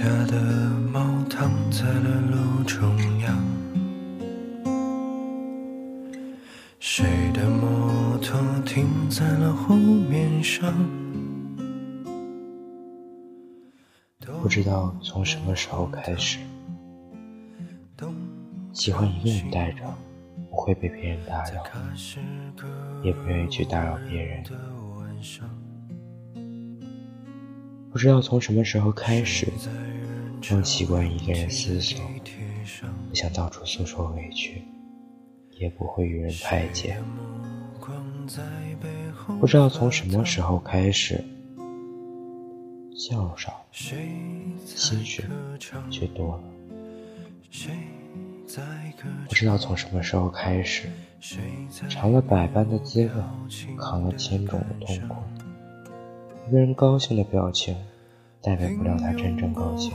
家的猫躺在了路中央？谁的摩托停在了湖面上？不知道从什么时候开始，喜欢一个人待着，不会被别人打扰，也不愿意去打扰别人。不知道从什么时候开始，更习惯一个人思索，不想到处诉说委屈，也不会与人排解。不知道从什么时候开始，笑少，心事却多了。不知道从什么时候开始，尝了百般的滋味，扛了千种的痛苦。一个人高兴的表情，代表不了他真正高兴；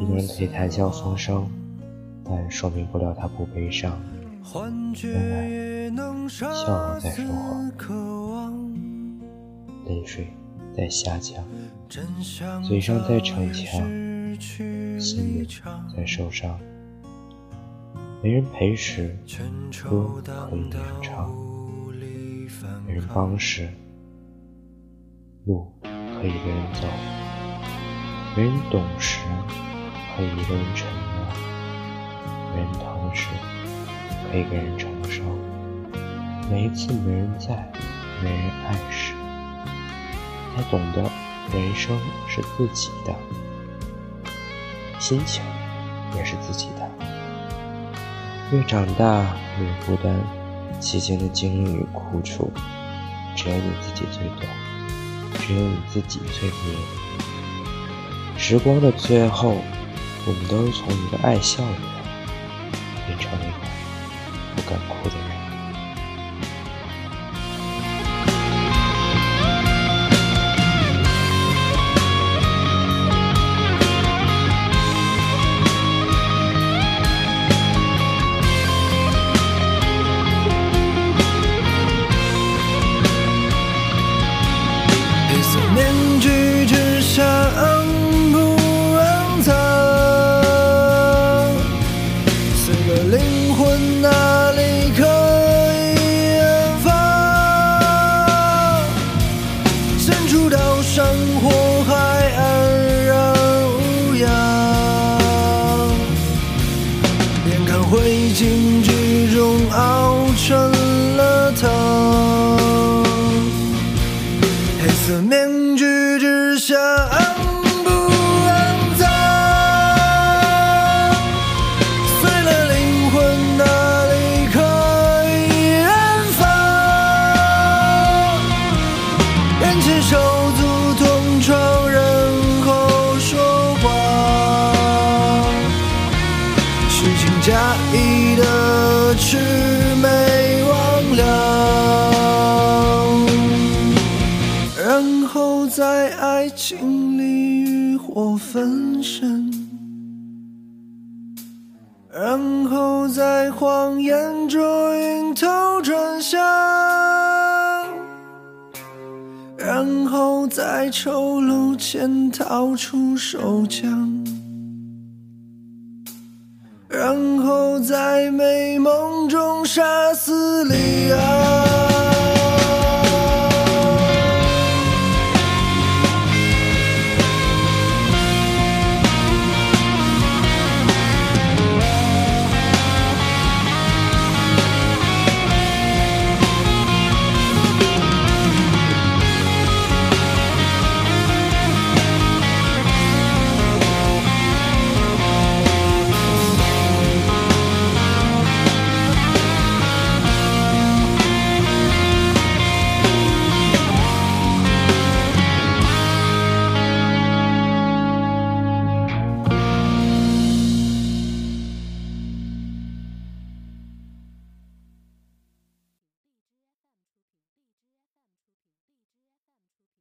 一个人可以谈笑风生，但说明不了他不悲伤。原来，笑容在说谎，泪水在下降，嘴上在逞强，心里在受伤。没人陪时，歌可以一人唱；没人帮时，路可以一个人走，没人懂时，可以一个人沉默；没人疼时，可以一个人承受。每一次没人在，没人爱时，才懂得人生是自己的，心情也是自己的。越长大越孤单，期间的经历与苦楚，只有你自己最懂。只有你自己最明。时光的最后，我们都是从一个爱笑的人，变成了一个不敢哭的人。情之中熬成了汤。黑色面具虚情假意的魑魅魍魉，然后在爱情里欲火焚身，然后在谎言中晕头转向，然后在丑陋前掏出手枪。然后在美梦中杀死李昂。